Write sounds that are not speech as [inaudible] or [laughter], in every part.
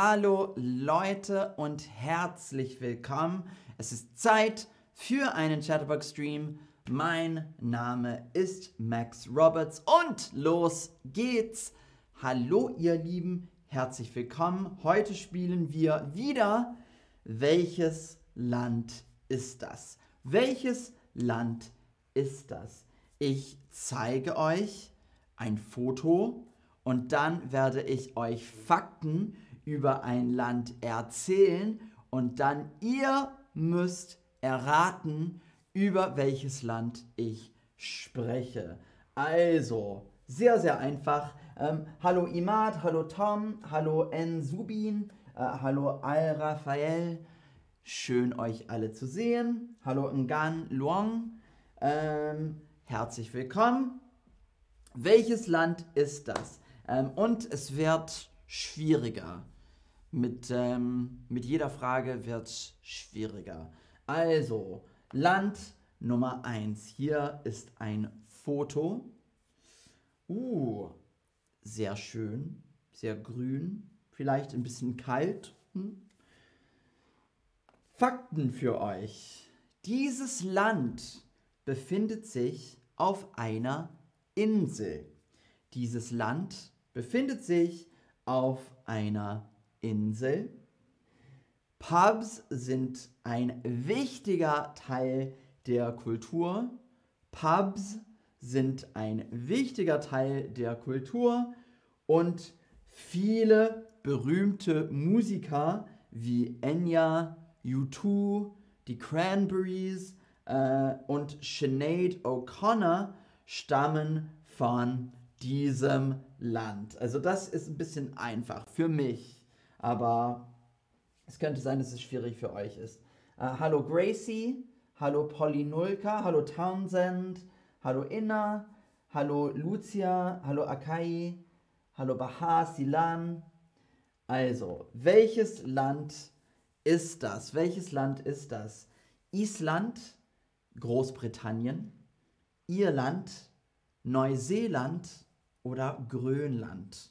Hallo Leute und herzlich willkommen. Es ist Zeit für einen Chatterbox-Stream. Mein Name ist Max Roberts und los geht's. Hallo ihr Lieben, herzlich willkommen. Heute spielen wir wieder Welches Land ist das? Welches Land ist das? Ich zeige euch ein Foto und dann werde ich euch Fakten über ein Land erzählen und dann ihr müsst erraten, über welches Land ich spreche. Also, sehr, sehr einfach. Ähm, hallo Imad, hallo Tom, hallo N. Subin, äh, hallo Al Raphael. Schön euch alle zu sehen. Hallo Ngan Luong. Ähm, herzlich willkommen. Welches Land ist das? Ähm, und es wird schwieriger. Mit, ähm, mit jeder Frage wird schwieriger. Also, Land Nummer 1. Hier ist ein Foto. Uh, sehr schön, sehr grün, vielleicht ein bisschen kalt. Hm? Fakten für euch. Dieses Land befindet sich auf einer Insel. Dieses Land befindet sich auf einer Insel. Pubs sind ein wichtiger Teil der Kultur. Pubs sind ein wichtiger Teil der Kultur und viele berühmte Musiker wie Enya, U2, die Cranberries äh, und Sinead O'Connor stammen von diesem Land. Also das ist ein bisschen einfach für mich, aber es könnte sein, dass es schwierig für euch ist. Äh, hallo Gracie, hallo Polly Nulka, hallo Townsend, hallo Inna, hallo Lucia, hallo Akai, hallo Bahar, Silan. Also, welches Land ist das? Welches Land ist das? Island, Großbritannien, Irland, Neuseeland oder Grönland?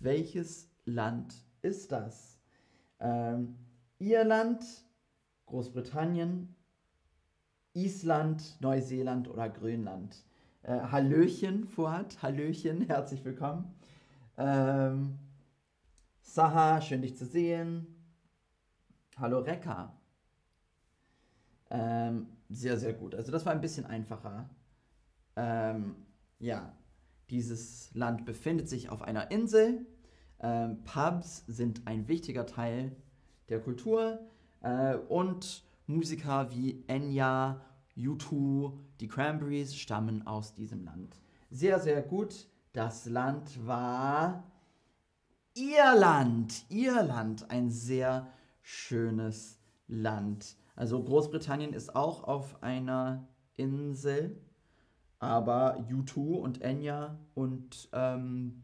Welches Land ist das? Ähm, Irland, Großbritannien, Island, Neuseeland oder Grönland? Äh, Hallöchen, Fuad, Hallöchen, [laughs] herzlich willkommen. Ähm, Saha, schön dich zu sehen. Hallo Rekka. Ähm, sehr, sehr gut. Also das war ein bisschen einfacher. Ähm, ja, dieses Land befindet sich auf einer Insel. Ähm, Pubs sind ein wichtiger Teil der Kultur äh, und Musiker wie Enya, U2, die Cranberries stammen aus diesem Land. Sehr, sehr gut. Das Land war Irland. Irland, ein sehr schönes Land. Also Großbritannien ist auch auf einer Insel aber U2 und Enya und ähm,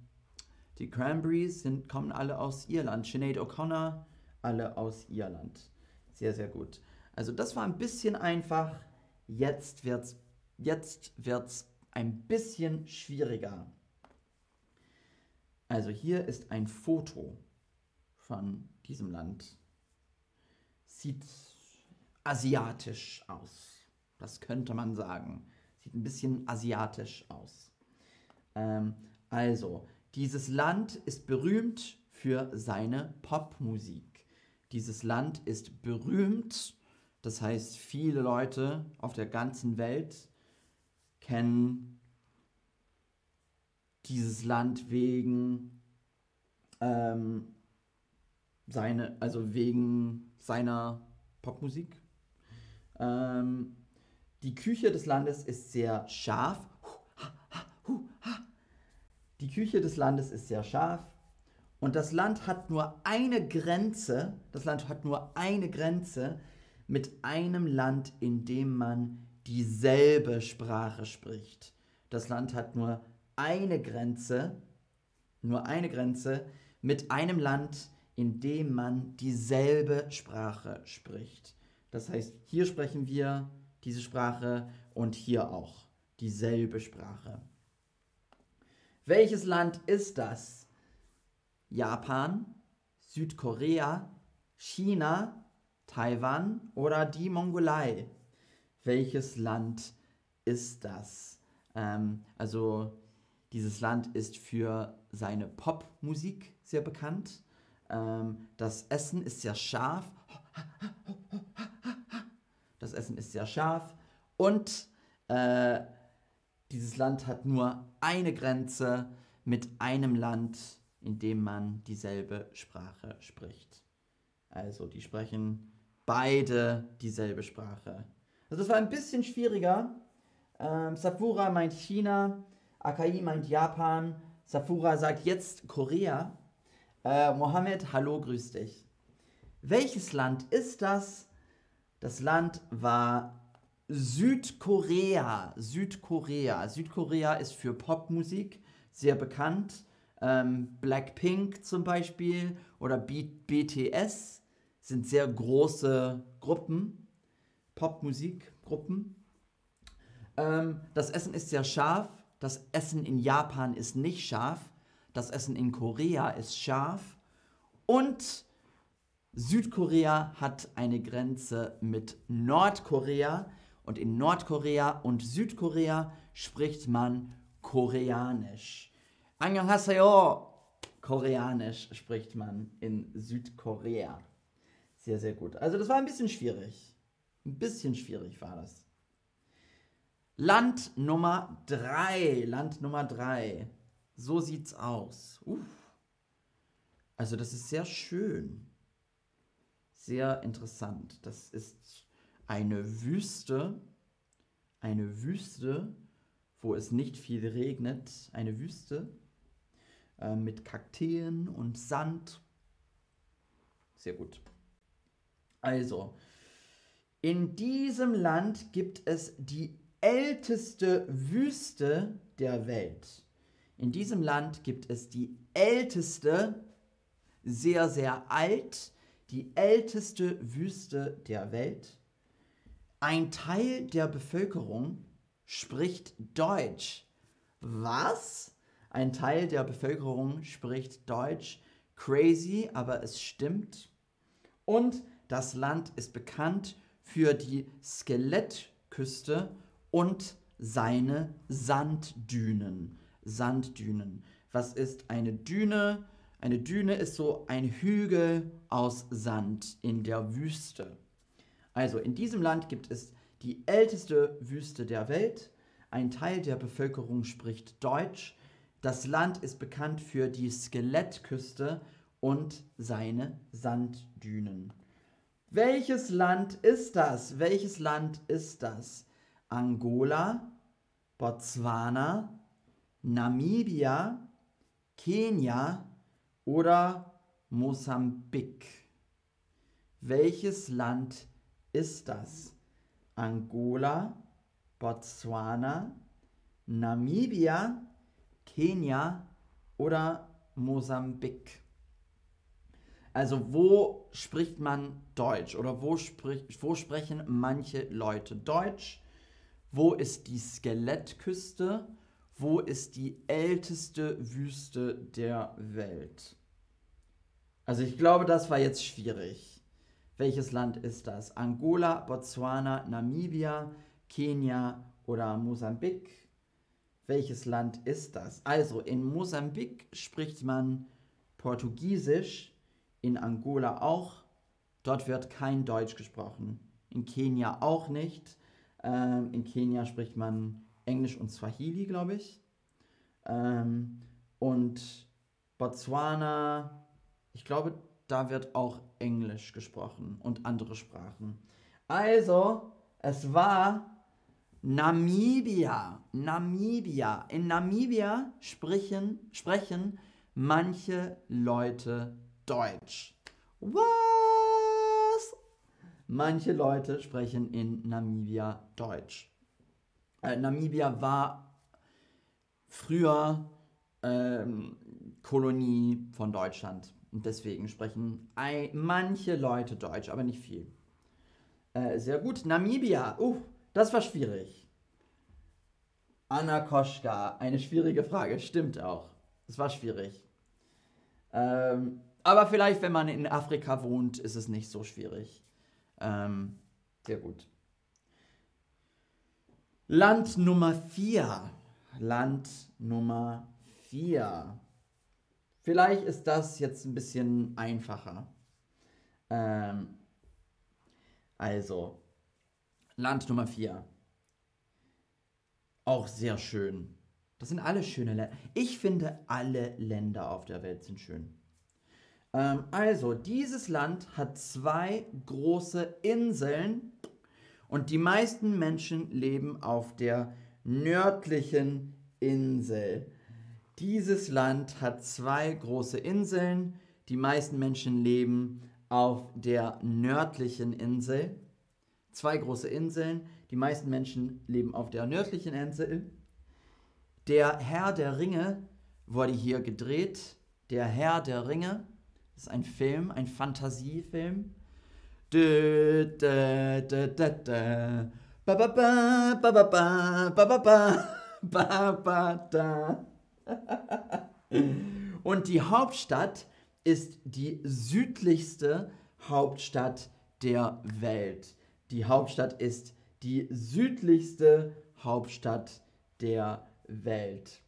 die Cranberries sind, kommen alle aus Irland. Sinead O'Connor, alle aus Irland. Sehr, sehr gut. Also das war ein bisschen einfach. Jetzt wird es jetzt wird's ein bisschen schwieriger. Also hier ist ein Foto von diesem Land. Sieht asiatisch aus. Das könnte man sagen. Sieht ein bisschen asiatisch aus. Ähm, also, dieses Land ist berühmt für seine Popmusik. Dieses Land ist berühmt, das heißt, viele Leute auf der ganzen Welt kennen dieses Land wegen ähm, seine, also wegen seiner Popmusik. Ähm, die Küche des Landes ist sehr scharf. Die Küche des Landes ist sehr scharf. Und das Land hat nur eine Grenze, das Land hat nur eine Grenze mit einem Land, in dem man dieselbe Sprache spricht. Das Land hat nur eine Grenze, nur eine Grenze mit einem Land, in dem man dieselbe Sprache spricht. Das heißt, hier sprechen wir diese Sprache und hier auch dieselbe Sprache. Welches Land ist das? Japan, Südkorea, China, Taiwan oder die Mongolei? Welches Land ist das? Ähm, also dieses Land ist für seine Popmusik sehr bekannt. Ähm, das Essen ist sehr scharf. Das Essen ist sehr scharf. Und äh, dieses Land hat nur eine Grenze mit einem Land, in dem man dieselbe Sprache spricht. Also die sprechen beide dieselbe Sprache. Also das war ein bisschen schwieriger. Ähm, Safura meint China, Akai meint Japan, Safura sagt jetzt Korea. Äh, Mohammed, hallo, grüß dich. Welches Land ist das? Das Land war Südkorea. Südkorea. Südkorea ist für Popmusik sehr bekannt. Ähm, Blackpink zum Beispiel oder B BTS sind sehr große Gruppen, Popmusikgruppen. Ähm, das Essen ist sehr scharf. Das Essen in Japan ist nicht scharf. Das Essen in Korea ist scharf. Und Südkorea hat eine Grenze mit Nordkorea. Und in Nordkorea und Südkorea spricht man Koreanisch. Annyeonghaseyo! Koreanisch spricht man in Südkorea. Sehr, sehr gut. Also das war ein bisschen schwierig. Ein bisschen schwierig war das. Land Nummer 3. Land Nummer 3. So sieht's aus. Uff. Also das ist sehr schön. Sehr interessant. Das ist eine Wüste. Eine Wüste wo es nicht viel regnet, eine Wüste äh, mit Kakteen und Sand. Sehr gut. Also, in diesem Land gibt es die älteste Wüste der Welt. In diesem Land gibt es die älteste, sehr, sehr alt, die älteste Wüste der Welt. Ein Teil der Bevölkerung spricht Deutsch. Was? Ein Teil der Bevölkerung spricht Deutsch. Crazy, aber es stimmt. Und das Land ist bekannt für die Skelettküste und seine Sanddünen. Sanddünen. Was ist eine Düne? Eine Düne ist so ein Hügel aus Sand in der Wüste. Also in diesem Land gibt es die älteste Wüste der Welt. Ein Teil der Bevölkerung spricht Deutsch. Das Land ist bekannt für die Skelettküste und seine Sanddünen. Welches Land ist das? Welches Land ist das? Angola, Botswana, Namibia, Kenia oder Mosambik? Welches Land ist das? Angola, Botswana, Namibia, Kenia oder Mosambik. Also wo spricht man Deutsch oder wo, sprich, wo sprechen manche Leute Deutsch? Wo ist die Skelettküste? Wo ist die älteste Wüste der Welt? Also ich glaube, das war jetzt schwierig. Welches Land ist das? Angola, Botswana, Namibia, Kenia oder Mosambik? Welches Land ist das? Also in Mosambik spricht man Portugiesisch, in Angola auch. Dort wird kein Deutsch gesprochen. In Kenia auch nicht. Ähm, in Kenia spricht man Englisch und Swahili, glaube ich. Ähm, und Botswana, ich glaube, da wird auch Englisch gesprochen und andere Sprachen. Also, es war Namibia. Namibia. In Namibia sprechen, sprechen manche Leute Deutsch. Was? Manche Leute sprechen in Namibia Deutsch. Äh, Namibia war früher ähm, Kolonie von Deutschland. Und deswegen sprechen ein, manche Leute Deutsch, aber nicht viel. Äh, sehr gut. Namibia. Uh, das war schwierig. Anna Koschka. Eine schwierige Frage. Stimmt auch. Es war schwierig. Ähm, Aber vielleicht, wenn man in Afrika wohnt, ist es nicht so schwierig. Ähm, sehr gut. Land Nummer 4. Land Nummer 4. Vielleicht ist das jetzt ein bisschen einfacher. Ähm, also, Land Nummer 4. Auch sehr schön. Das sind alle schöne Länder. Ich finde, alle Länder auf der Welt sind schön. Ähm, also, dieses Land hat zwei große Inseln und die meisten Menschen leben auf der nördlichen Insel. Dieses Land hat zwei große Inseln. Die meisten Menschen leben auf der nördlichen Insel. Zwei große Inseln. Die meisten Menschen leben auf der nördlichen Insel. Der Herr der Ringe wurde hier gedreht. Der Herr der Ringe ist ein Film, ein Fantasiefilm. [laughs] Und die Hauptstadt ist die südlichste Hauptstadt der Welt. Die Hauptstadt ist die südlichste Hauptstadt der Welt.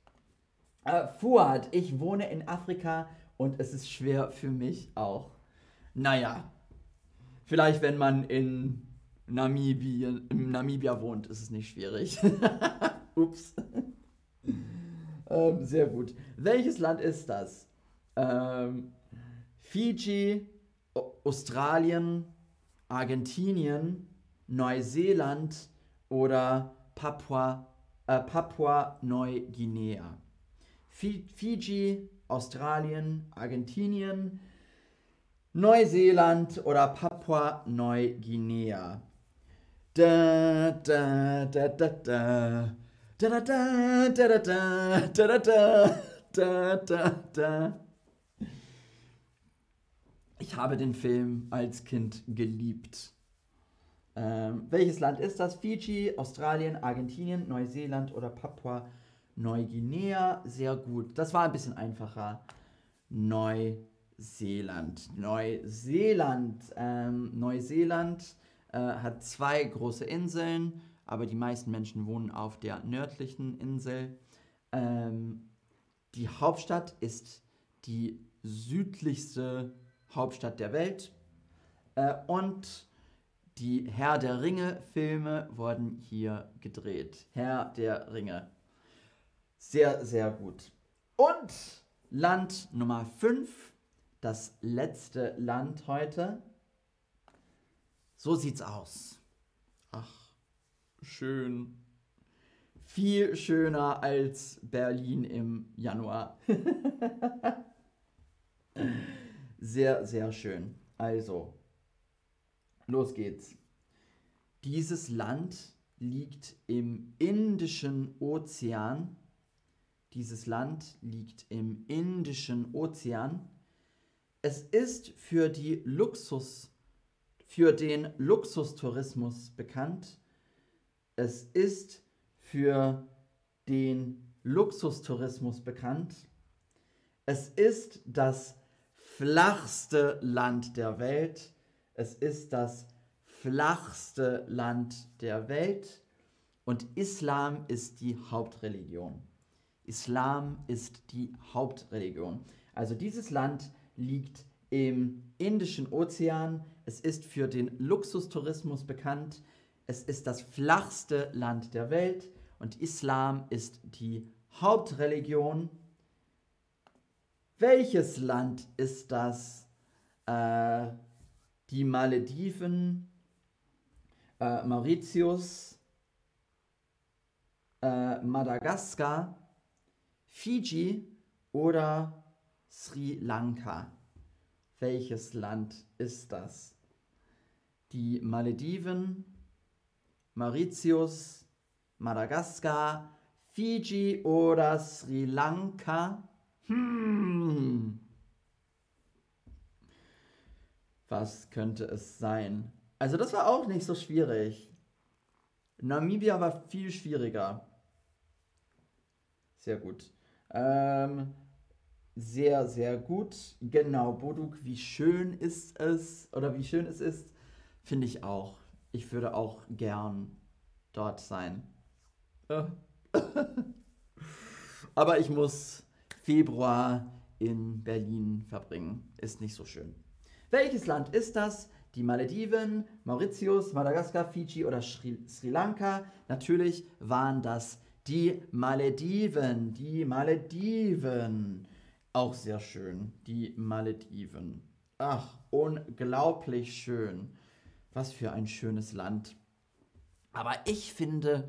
Äh, Fuad, ich wohne in Afrika und es ist schwer für mich auch. Naja, vielleicht wenn man in Namibia, in Namibia wohnt, ist es nicht schwierig. [laughs] Ups. Ähm, sehr gut. Welches Land ist das? Ähm, Fiji, Australien, Argentinien, Neuseeland oder Papua, äh, Papua Neuguinea. Fiji, Australien, Argentinien, Neuseeland oder Papua-Neuguinea. Da, da, da, da, da. Da da da, da da da, da da da, da da Ich habe den Film als Kind geliebt. Ähm, welches Land ist das? Fiji, Australien, Argentinien, Neuseeland oder Papua Neuguinea? Sehr gut. Das war ein bisschen einfacher. Neuseeland. Neuseeland. Ähm, Neuseeland äh, hat zwei große Inseln aber die meisten Menschen wohnen auf der nördlichen Insel. Ähm, die Hauptstadt ist die südlichste Hauptstadt der Welt. Äh, und die Herr der Ringe-Filme wurden hier gedreht. Herr der Ringe. Sehr, sehr gut. Und Land Nummer 5, das letzte Land heute. So sieht's aus. Ach, schön. Viel schöner als Berlin im Januar. [laughs] sehr, sehr schön. Also, los geht's. Dieses Land liegt im Indischen Ozean dieses Land liegt im Indischen Ozean. Es ist für die Luxus, für den Luxustourismus bekannt. Es ist für den Luxustourismus bekannt. Es ist das flachste Land der Welt. Es ist das flachste Land der Welt. Und Islam ist die Hauptreligion. Islam ist die Hauptreligion. Also dieses Land liegt im Indischen Ozean. Es ist für den Luxustourismus bekannt. Es ist das flachste Land der Welt und Islam ist die Hauptreligion. Welches Land ist das? Äh, die Malediven, äh, Mauritius, äh, Madagaskar, Fiji oder Sri Lanka? Welches Land ist das? Die Malediven, Mauritius, Madagaskar, Fiji oder Sri Lanka? Hm. Was könnte es sein? Also das war auch nicht so schwierig. Namibia war viel schwieriger. Sehr gut. Ähm, sehr, sehr gut. Genau, Boduk, wie schön ist es oder wie schön es ist, finde ich auch. Ich würde auch gern dort sein. [laughs] Aber ich muss Februar in Berlin verbringen. Ist nicht so schön. Welches Land ist das? Die Malediven, Mauritius, Madagaskar, Fiji oder Sri, Sri Lanka? Natürlich waren das die Malediven. Die Malediven. Auch sehr schön. Die Malediven. Ach, unglaublich schön. Was für ein schönes Land. Aber ich finde,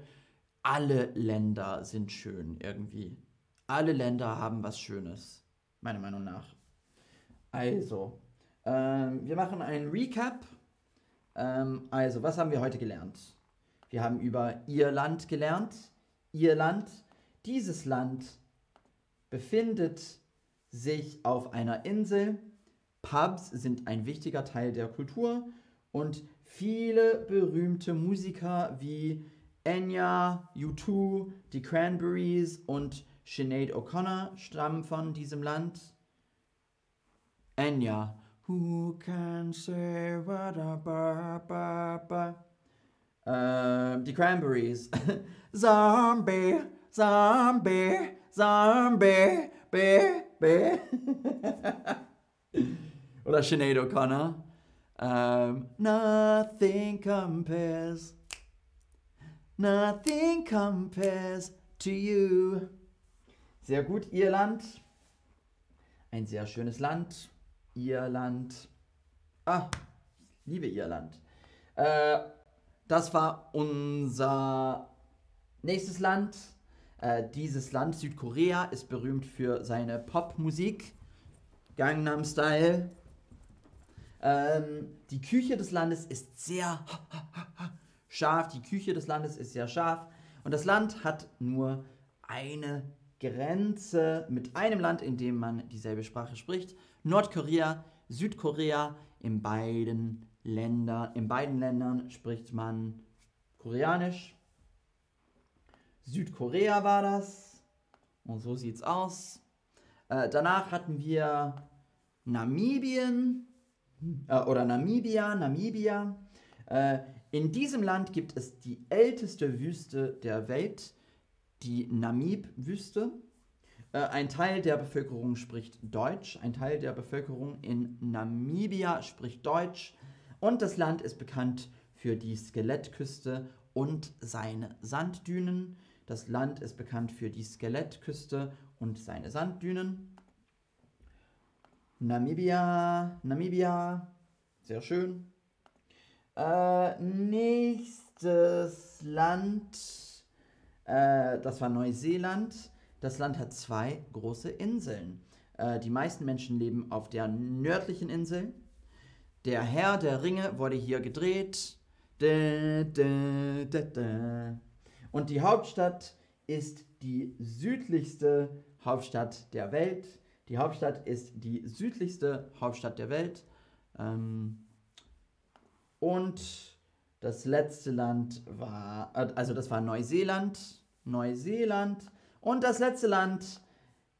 alle Länder sind schön irgendwie. Alle Länder haben was Schönes, meiner Meinung nach. Also, ähm, wir machen einen Recap. Ähm, also, was haben wir heute gelernt? Wir haben über Irland gelernt. Irland, dieses Land befindet sich auf einer Insel. Pubs sind ein wichtiger Teil der Kultur und viele berühmte Musiker wie Enya, U2, die Cranberries und Sinead O'Connor stammen von diesem Land. Enya, Who can say what a ba ba ba? Ähm, die Cranberries. [laughs] Zombie, Zombie, Zombie, be, be. [laughs] Oder Sinead O'Connor. Ähm, nothing compares. Nothing compares to you. Sehr gut, Irland. Ein sehr schönes Land. Irland. Ah, liebe Irland. Äh, das war unser nächstes Land. Äh, dieses Land, Südkorea, ist berühmt für seine Popmusik. Gangnam Style. Ähm, die Küche des Landes ist sehr [laughs] scharf. Die Küche des Landes ist sehr scharf. Und das Land hat nur eine Grenze mit einem Land, in dem man dieselbe Sprache spricht. Nordkorea, Südkorea, in beiden Ländern, in beiden Ländern spricht man Koreanisch. Südkorea war das. Und so sieht's aus. Äh, danach hatten wir Namibien äh, oder Namibia, Namibia. Äh, in diesem Land gibt es die älteste Wüste der Welt, die Namib-Wüste. Äh, ein Teil der Bevölkerung spricht Deutsch, ein Teil der Bevölkerung in Namibia spricht Deutsch und das Land ist bekannt für die Skelettküste und seine Sanddünen. Das Land ist bekannt für die Skelettküste und seine Sanddünen. Namibia, Namibia, sehr schön. Äh, nächstes Land, äh, das war Neuseeland. Das Land hat zwei große Inseln. Äh, die meisten Menschen leben auf der nördlichen Insel. Der Herr der Ringe wurde hier gedreht. Da, da, da, Und die Hauptstadt ist die südlichste Hauptstadt der Welt. Die Hauptstadt ist die südlichste Hauptstadt der Welt. Ähm, und das letzte Land war, äh, also das war Neuseeland. Neuseeland. Und das letzte Land,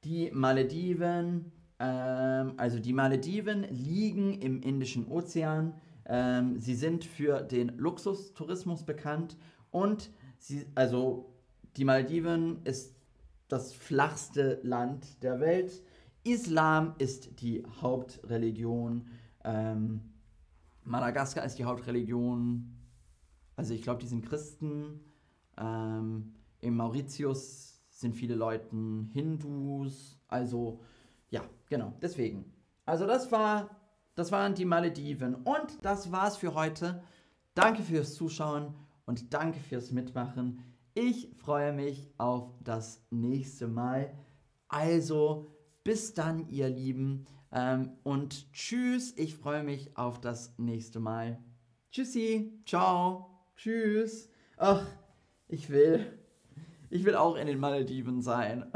die Malediven. Ähm, also die Malediven liegen im Indischen Ozean. Ähm, sie sind für den Luxustourismus bekannt. Und sie, also die Malediven ist das flachste Land der Welt. Islam ist die Hauptreligion. Ähm, Madagaskar ist die Hauptreligion. Also ich glaube, die sind Christen. Ähm, Im Mauritius sind viele Leute Hindus. Also ja, genau, deswegen. Also das war, das waren die Malediven. Und das war's für heute. Danke fürs Zuschauen und danke fürs Mitmachen. Ich freue mich auf das nächste Mal. Also bis dann, ihr Lieben. Ähm, und tschüss, ich freue mich auf das nächste Mal. Tschüssi, ciao, tschüss. Ach, ich will, ich will auch in den Malediven sein.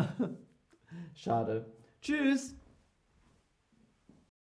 [laughs] Schade. Tschüss.